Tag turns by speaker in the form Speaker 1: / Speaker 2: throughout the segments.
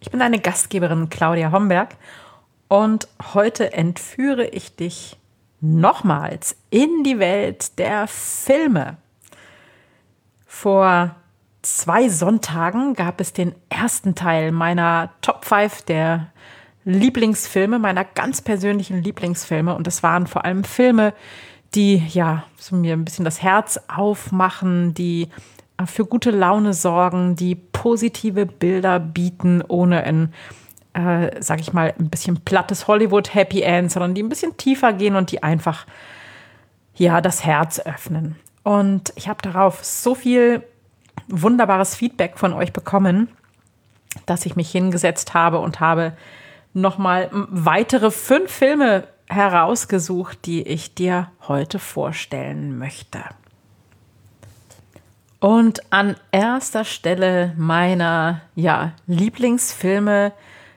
Speaker 1: Ich bin deine Gastgeberin Claudia Homberg und heute entführe ich dich nochmals in die Welt der Filme. Vor zwei Sonntagen gab es den ersten Teil meiner Top 5 der Lieblingsfilme, meiner ganz persönlichen Lieblingsfilme. Und das waren vor allem Filme, die ja so mir ein bisschen das Herz aufmachen, die für gute Laune sorgen, die positive Bilder bieten, ohne ein, äh, sag ich mal, ein bisschen plattes Hollywood Happy End, sondern die ein bisschen tiefer gehen und die einfach ja das Herz öffnen. Und ich habe darauf so viel wunderbares Feedback von euch bekommen, dass ich mich hingesetzt habe und habe nochmal weitere fünf Filme herausgesucht, die ich dir heute vorstellen möchte. Und an erster Stelle meiner ja, Lieblingsfilme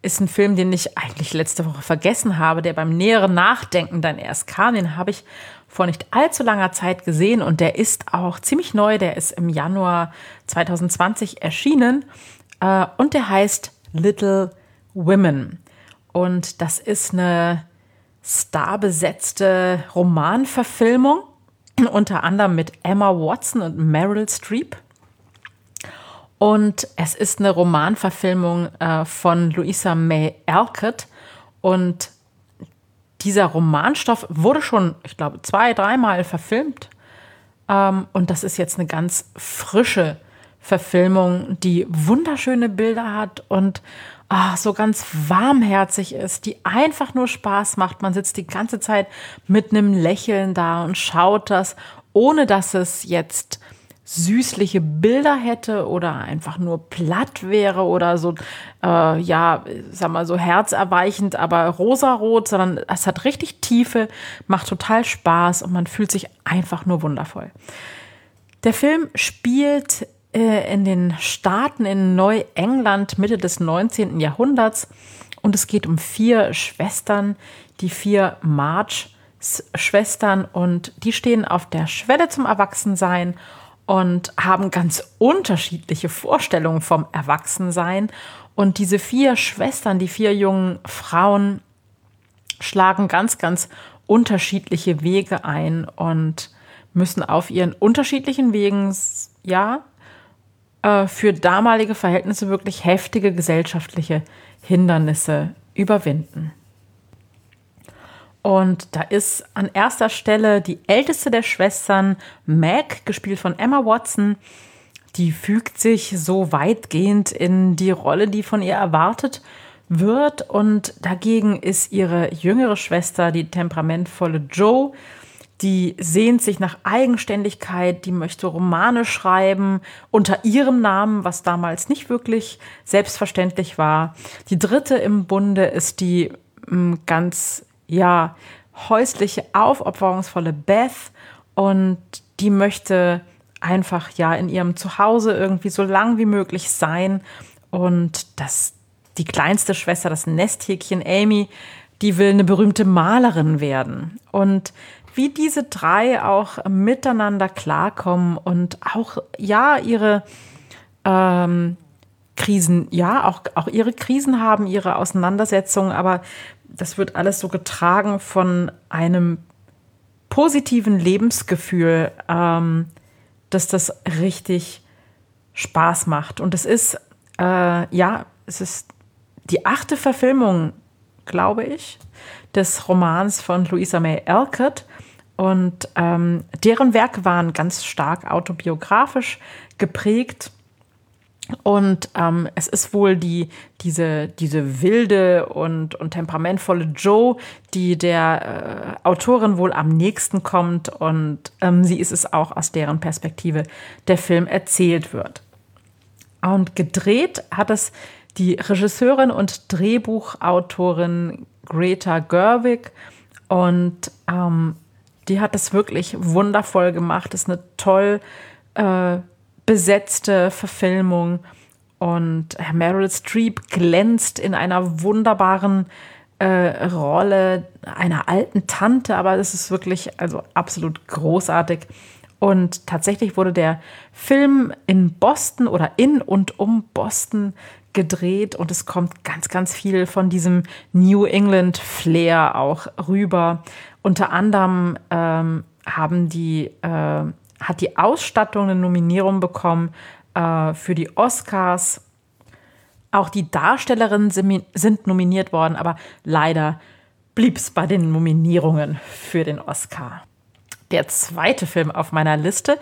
Speaker 1: ist ein Film, den ich eigentlich letzte Woche vergessen habe, der beim näheren Nachdenken dann erst kam. Den habe ich vor nicht allzu langer Zeit gesehen und der ist auch ziemlich neu. Der ist im Januar 2020 erschienen äh, und der heißt Little Women. Und das ist eine starbesetzte Romanverfilmung, unter anderem mit Emma Watson und Meryl Streep. Und es ist eine Romanverfilmung äh, von Louisa May Alcott. Und dieser Romanstoff wurde schon, ich glaube, zwei, dreimal verfilmt. Ähm, und das ist jetzt eine ganz frische Verfilmung, die wunderschöne Bilder hat und ach, so ganz warmherzig ist, die einfach nur Spaß macht. Man sitzt die ganze Zeit mit einem Lächeln da und schaut das, ohne dass es jetzt süßliche Bilder hätte oder einfach nur platt wäre oder so, äh, ja, sag mal so herzerweichend, aber rosarot, sondern es hat richtig Tiefe, macht total Spaß und man fühlt sich einfach nur wundervoll. Der Film spielt in den Staaten in Neuengland Mitte des 19. Jahrhunderts. Und es geht um vier Schwestern, die vier March-Schwestern. Und die stehen auf der Schwelle zum Erwachsensein und haben ganz unterschiedliche Vorstellungen vom Erwachsensein. Und diese vier Schwestern, die vier jungen Frauen, schlagen ganz, ganz unterschiedliche Wege ein und müssen auf ihren unterschiedlichen Wegen, ja, äh, für damalige Verhältnisse wirklich heftige gesellschaftliche Hindernisse überwinden. Und da ist an erster Stelle die älteste der Schwestern, Meg, gespielt von Emma Watson. Die fügt sich so weitgehend in die Rolle, die von ihr erwartet wird. Und dagegen ist ihre jüngere Schwester, die temperamentvolle Joe, die sehnt sich nach Eigenständigkeit, die möchte Romane schreiben unter ihrem Namen, was damals nicht wirklich selbstverständlich war. Die dritte im Bunde ist die mm, ganz, ja, häusliche, aufopferungsvolle Beth und die möchte einfach ja in ihrem Zuhause irgendwie so lang wie möglich sein und das die kleinste Schwester, das Nesthäkchen Amy, die will eine berühmte Malerin werden. Und wie diese drei auch miteinander klarkommen und auch, ja, ihre ähm, Krisen, ja, auch, auch ihre Krisen haben, ihre Auseinandersetzungen, aber das wird alles so getragen von einem positiven Lebensgefühl, ähm, dass das richtig Spaß macht. Und es ist, äh, ja, es ist die achte Verfilmung, glaube ich, des Romans von Louisa May Alcott. Und ähm, deren Werke waren ganz stark autobiografisch geprägt. Und ähm, es ist wohl die, diese, diese wilde und, und temperamentvolle Joe, die der äh, Autorin wohl am nächsten kommt. Und ähm, sie ist es auch, aus deren Perspektive der Film erzählt wird. Und gedreht hat es die Regisseurin und Drehbuchautorin Greta Gerwig. Und ähm, die hat das wirklich wundervoll gemacht. Das ist eine toll äh, besetzte Verfilmung. Und Meryl Streep glänzt in einer wunderbaren äh, Rolle einer alten Tante, aber es ist wirklich also absolut großartig. Und tatsächlich wurde der Film in Boston oder in und um Boston gedreht und es kommt ganz, ganz viel von diesem New England Flair auch rüber. Unter anderem ähm, haben die, äh, hat die Ausstattung eine Nominierung bekommen äh, für die Oscars auch die Darstellerinnen sind nominiert worden, aber leider blieb es bei den Nominierungen für den Oscar. Der zweite Film auf meiner Liste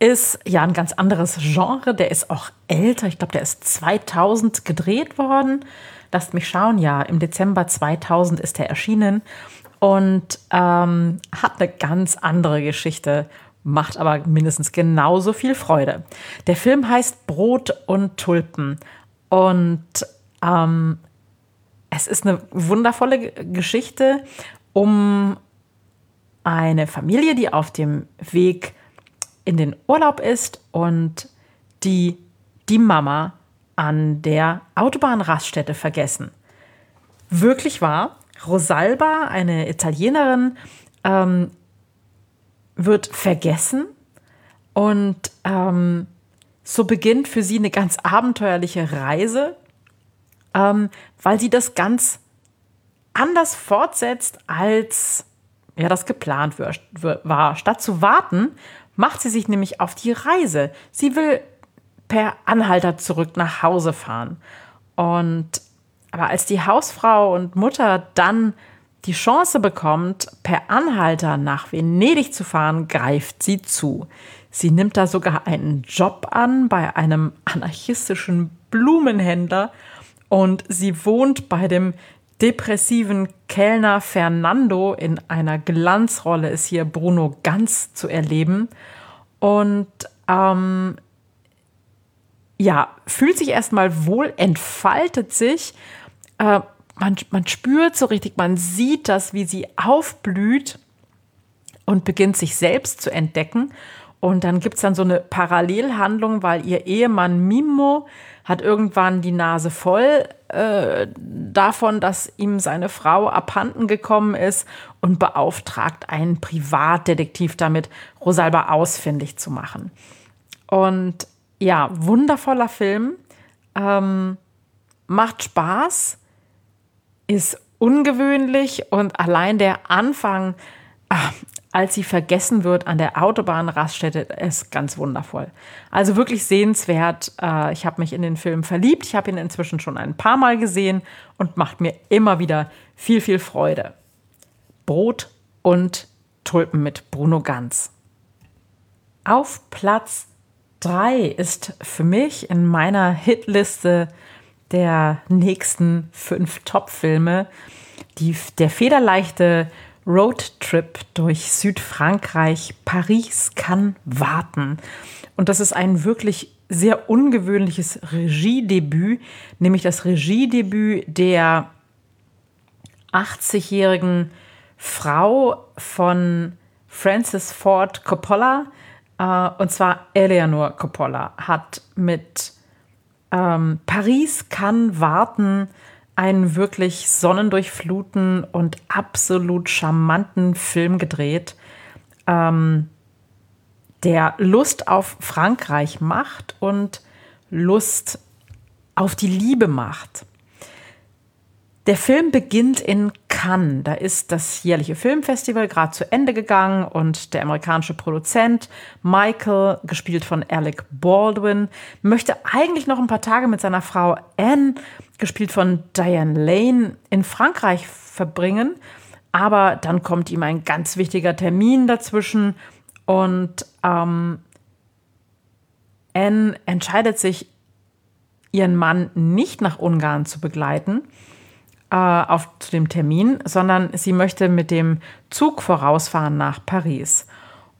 Speaker 1: ist ja ein ganz anderes Genre. Der ist auch älter. Ich glaube, der ist 2000 gedreht worden. Lasst mich schauen. Ja, im Dezember 2000 ist er erschienen und ähm, hat eine ganz andere Geschichte, macht aber mindestens genauso viel Freude. Der Film heißt Brot und Tulpen und ähm, es ist eine wundervolle Geschichte um eine Familie, die auf dem Weg in den Urlaub ist und die die Mama an der Autobahnraststätte vergessen. Wirklich wahr. Rosalba, eine Italienerin, ähm, wird vergessen und ähm, so beginnt für sie eine ganz abenteuerliche Reise, ähm, weil sie das ganz anders fortsetzt, als ja, das geplant war. Statt zu warten, macht sie sich nämlich auf die Reise. Sie will per Anhalter zurück nach Hause fahren. Und aber als die Hausfrau und Mutter dann die Chance bekommt, per Anhalter nach Venedig zu fahren, greift sie zu. Sie nimmt da sogar einen Job an bei einem anarchistischen Blumenhändler und sie wohnt bei dem depressiven Kellner Fernando in einer Glanzrolle ist hier Bruno Ganz zu erleben und ähm, ja, fühlt sich erstmal wohl, entfaltet sich. Äh, man, man spürt so richtig, man sieht das, wie sie aufblüht und beginnt sich selbst zu entdecken. Und dann gibt es dann so eine Parallelhandlung, weil ihr Ehemann Mimo hat irgendwann die Nase voll äh, davon, dass ihm seine Frau abhanden gekommen ist und beauftragt einen Privatdetektiv damit, Rosalba ausfindig zu machen. Und ja, wundervoller Film, ähm, macht Spaß, ist ungewöhnlich und allein der Anfang, ach, als sie vergessen wird an der Autobahnraststätte, ist ganz wundervoll. Also wirklich sehenswert. Äh, ich habe mich in den Film verliebt. Ich habe ihn inzwischen schon ein paar Mal gesehen und macht mir immer wieder viel, viel Freude. Brot und Tulpen mit Bruno Ganz. Auf Platz 3 ist für mich in meiner Hitliste der nächsten fünf Top-Filme der federleichte Roadtrip durch Südfrankreich. Paris kann warten. Und das ist ein wirklich sehr ungewöhnliches Regiedebüt, nämlich das Regiedebüt der 80-jährigen Frau von Francis Ford Coppola, äh, und zwar Eleanor Coppola, hat mit ähm, Paris kann warten einen wirklich sonnendurchfluten und absolut charmanten Film gedreht, ähm, der Lust auf Frankreich macht und Lust auf die Liebe macht. Der Film beginnt in Cannes. Da ist das jährliche Filmfestival gerade zu Ende gegangen und der amerikanische Produzent Michael, gespielt von Alec Baldwin, möchte eigentlich noch ein paar Tage mit seiner Frau Anne gespielt von Diane Lane, in Frankreich verbringen. Aber dann kommt ihm ein ganz wichtiger Termin dazwischen und ähm, Anne entscheidet sich, ihren Mann nicht nach Ungarn zu begleiten äh, auf, zu dem Termin, sondern sie möchte mit dem Zug vorausfahren nach Paris.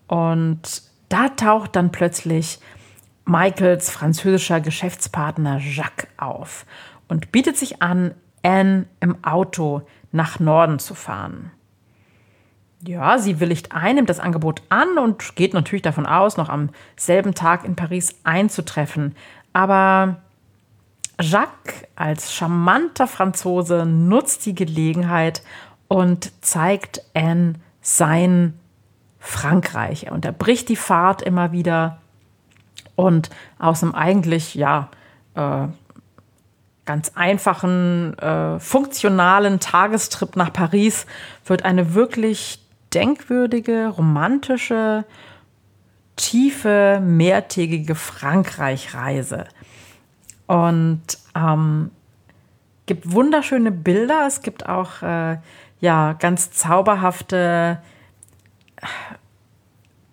Speaker 1: Und da taucht dann plötzlich Michaels französischer Geschäftspartner Jacques auf. und bietet sich an, Anne im Auto nach Norden zu fahren. Ja, sie willigt ein, nimmt das Angebot an und geht natürlich davon aus, noch am selben Tag in Paris einzutreffen. Aber Jacques als charmanter Franzose nutzt die Gelegenheit und zeigt Anne sein Frankreich. Er unterbricht die Fahrt immer wieder und aus einem eigentlich, ja, äh, ganz einfachen, äh, funktionalen Tagestrip nach Paris wird eine wirklich denkwürdige, romantische, tiefe, mehrtägige Frankreich-Reise. Und ähm, gibt wunderschöne Bilder. Es gibt auch äh, ja ganz zauberhafte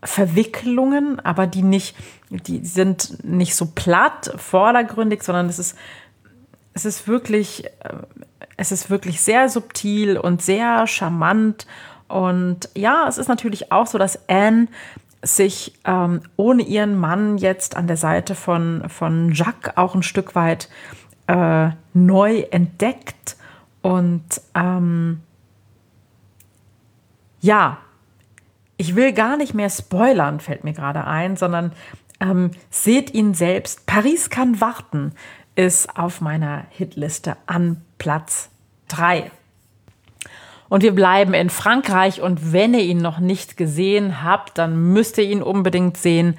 Speaker 1: Verwicklungen, aber die nicht, die sind nicht so platt, vordergründig, sondern es ist, es ist wirklich, äh, es ist wirklich sehr subtil und sehr charmant. Und ja, es ist natürlich auch so, dass Anne sich ähm, ohne ihren Mann jetzt an der Seite von, von Jacques auch ein Stück weit äh, neu entdeckt. Und ähm, ja, ich will gar nicht mehr spoilern, fällt mir gerade ein, sondern ähm, seht ihn selbst. Paris kann warten ist auf meiner Hitliste an Platz 3. Und wir bleiben in Frankreich und wenn ihr ihn noch nicht gesehen habt, dann müsst ihr ihn unbedingt sehen.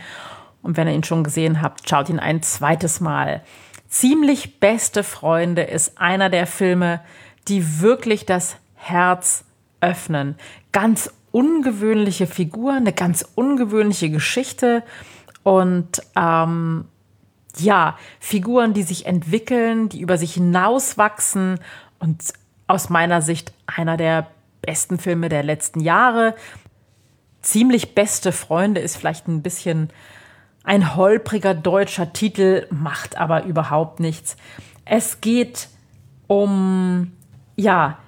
Speaker 1: Und wenn ihr ihn schon gesehen habt, schaut ihn ein zweites Mal. Ziemlich beste Freunde ist einer der Filme, die wirklich das Herz öffnen. Ganz ungewöhnliche Figur, eine ganz ungewöhnliche Geschichte und ähm, ja, Figuren, die sich entwickeln, die über sich hinauswachsen und aus meiner Sicht einer der besten Filme der letzten Jahre. Ziemlich beste Freunde ist vielleicht ein bisschen ein holpriger deutscher Titel, macht aber überhaupt nichts. Es geht um, ja,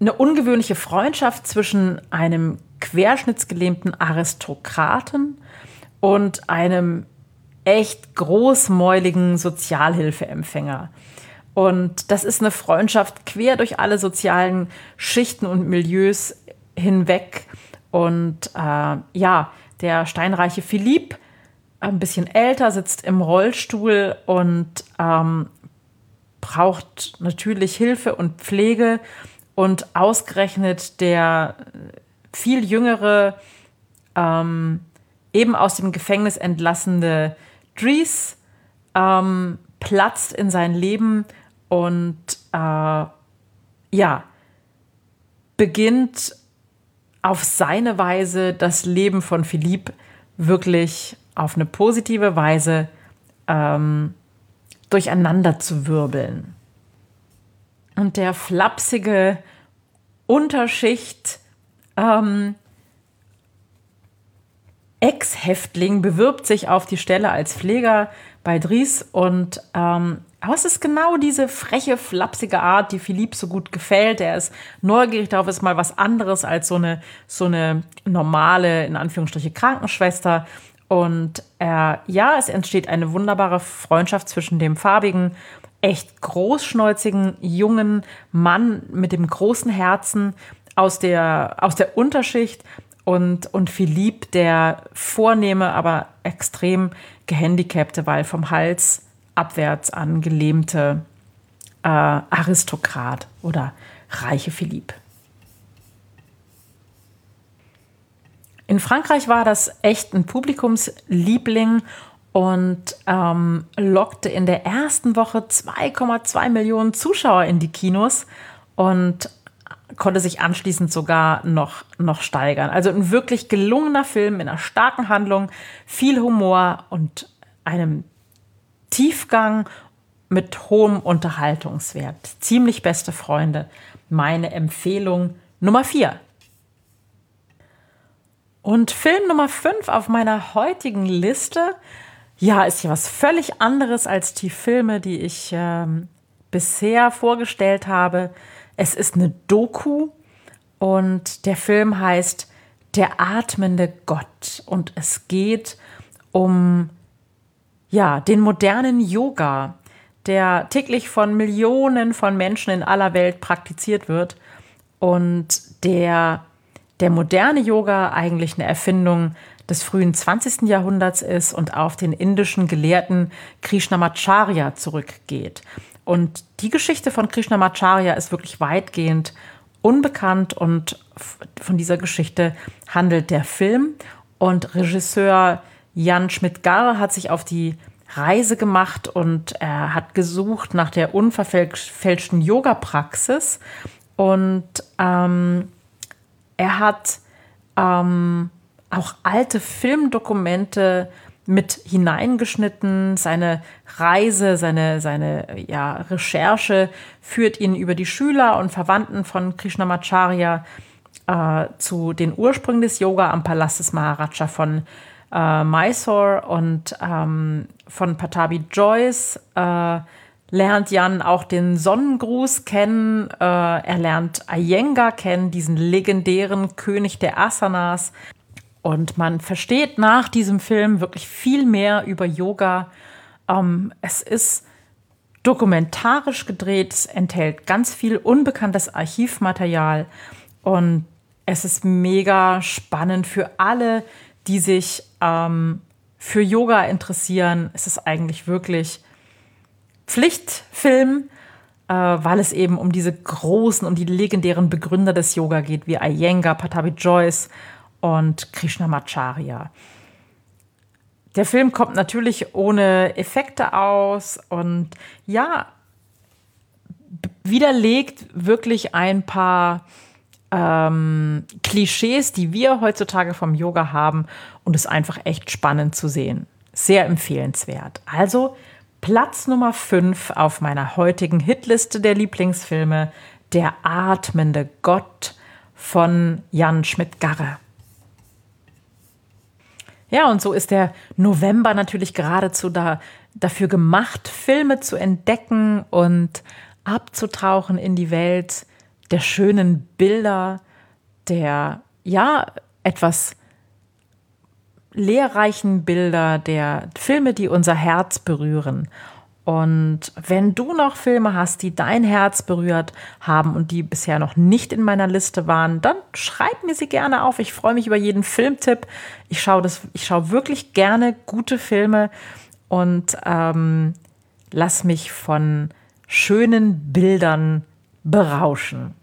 Speaker 1: eine ungewöhnliche Freundschaft zwischen einem querschnittsgelähmten Aristokraten und einem echt großmäuligen Sozialhilfeempfänger. Und das ist eine Freundschaft quer durch alle sozialen Schichten und Milieus hinweg. Und äh, ja, der steinreiche Philipp, ein bisschen älter, sitzt im Rollstuhl und ähm, braucht natürlich Hilfe und Pflege. Und ausgerechnet der viel jüngere, ähm, eben aus dem Gefängnis entlassene Dries ähm, platzt in sein Leben und äh, ja, beginnt auf seine Weise das Leben von Philipp wirklich auf eine positive Weise ähm, durcheinander zu wirbeln. Und der flapsige Unterschicht ähm, Ex-Häftling bewirbt sich auf die Stelle als Pfleger bei Dries und ähm, aber es ist genau diese freche, flapsige Art, die Philipp so gut gefällt. Er ist neugierig darauf, ist mal was anderes als so eine, so eine normale, in Anführungsstriche, Krankenschwester. Und er, ja, es entsteht eine wunderbare Freundschaft zwischen dem farbigen, echt großschnäuzigen, jungen Mann mit dem großen Herzen aus der, aus der Unterschicht und, und Philipp, der vornehme, aber extrem gehandicapte, weil vom Hals abwärts angelähmte äh, Aristokrat oder reiche Philipp. In Frankreich war das echt ein Publikumsliebling und ähm, lockte in der ersten Woche 2,2 Millionen Zuschauer in die Kinos und konnte sich anschließend sogar noch, noch steigern. Also ein wirklich gelungener Film in einer starken Handlung, viel Humor und einem Tiefgang mit hohem Unterhaltungswert. Ziemlich beste Freunde. Meine Empfehlung Nummer 4. Und Film Nummer 5 auf meiner heutigen Liste, ja, ist ja was völlig anderes als die Filme, die ich ähm, bisher vorgestellt habe. Es ist eine Doku und der Film heißt Der atmende Gott und es geht um ja, den modernen Yoga, der täglich von Millionen von Menschen in aller Welt praktiziert wird und der der moderne Yoga eigentlich eine Erfindung des frühen 20. Jahrhunderts ist und auf den indischen Gelehrten Krishnamacharya zurückgeht. Und die Geschichte von Krishnamacharya ist wirklich weitgehend unbekannt und von dieser Geschichte handelt der Film. Und Regisseur Jan Schmidt-Garre hat sich auf die Reise gemacht und er hat gesucht nach der unverfälschten Yoga-Praxis. Und ähm, er hat ähm, auch alte Filmdokumente mit hineingeschnitten. Seine Reise, seine, seine ja, Recherche führt ihn über die Schüler und Verwandten von Krishnamacharya äh, zu den Ursprüngen des Yoga am Palast des Maharaja von äh, Mysore und ähm, von Patabi Joyce. Äh, lernt Jan auch den Sonnengruß kennen. Äh, er lernt Iyengar kennen, diesen legendären König der Asanas. Und man versteht nach diesem Film wirklich viel mehr über Yoga. Ähm, es ist dokumentarisch gedreht, es enthält ganz viel unbekanntes Archivmaterial und es ist mega spannend für alle, die sich ähm, für Yoga interessieren. Es ist eigentlich wirklich Pflichtfilm, äh, weil es eben um diese großen, um die legendären Begründer des Yoga geht, wie Iyengar, Patabi Joyce und Krishnamacharya. Der Film kommt natürlich ohne Effekte aus und ja, widerlegt wirklich ein paar ähm, Klischees, die wir heutzutage vom Yoga haben und ist einfach echt spannend zu sehen. Sehr empfehlenswert. Also Platz Nummer 5 auf meiner heutigen Hitliste der Lieblingsfilme, Der atmende Gott von Jan Schmidt-Garre. Ja, und so ist der November natürlich geradezu da, dafür gemacht, Filme zu entdecken und abzutauchen in die Welt der schönen Bilder, der ja etwas lehrreichen Bilder, der Filme, die unser Herz berühren. Und wenn du noch Filme hast, die dein Herz berührt haben und die bisher noch nicht in meiner Liste waren, dann schreib mir sie gerne auf. Ich freue mich über jeden Filmtipp. Ich schaue das, ich schaue wirklich gerne gute Filme und ähm, lass mich von schönen Bildern berauschen.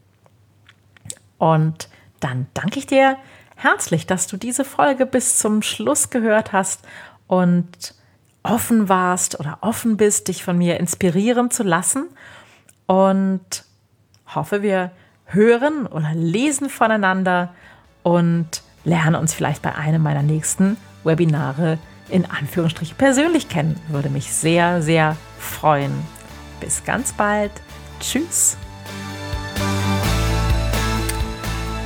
Speaker 1: Und dann danke ich dir herzlich, dass du diese Folge bis zum Schluss gehört hast und offen warst oder offen bist, dich von mir inspirieren zu lassen. Und hoffe, wir hören oder lesen voneinander und lernen uns vielleicht bei einem meiner nächsten Webinare in Anführungsstrichen persönlich kennen. Würde mich sehr, sehr freuen. Bis ganz bald. Tschüss.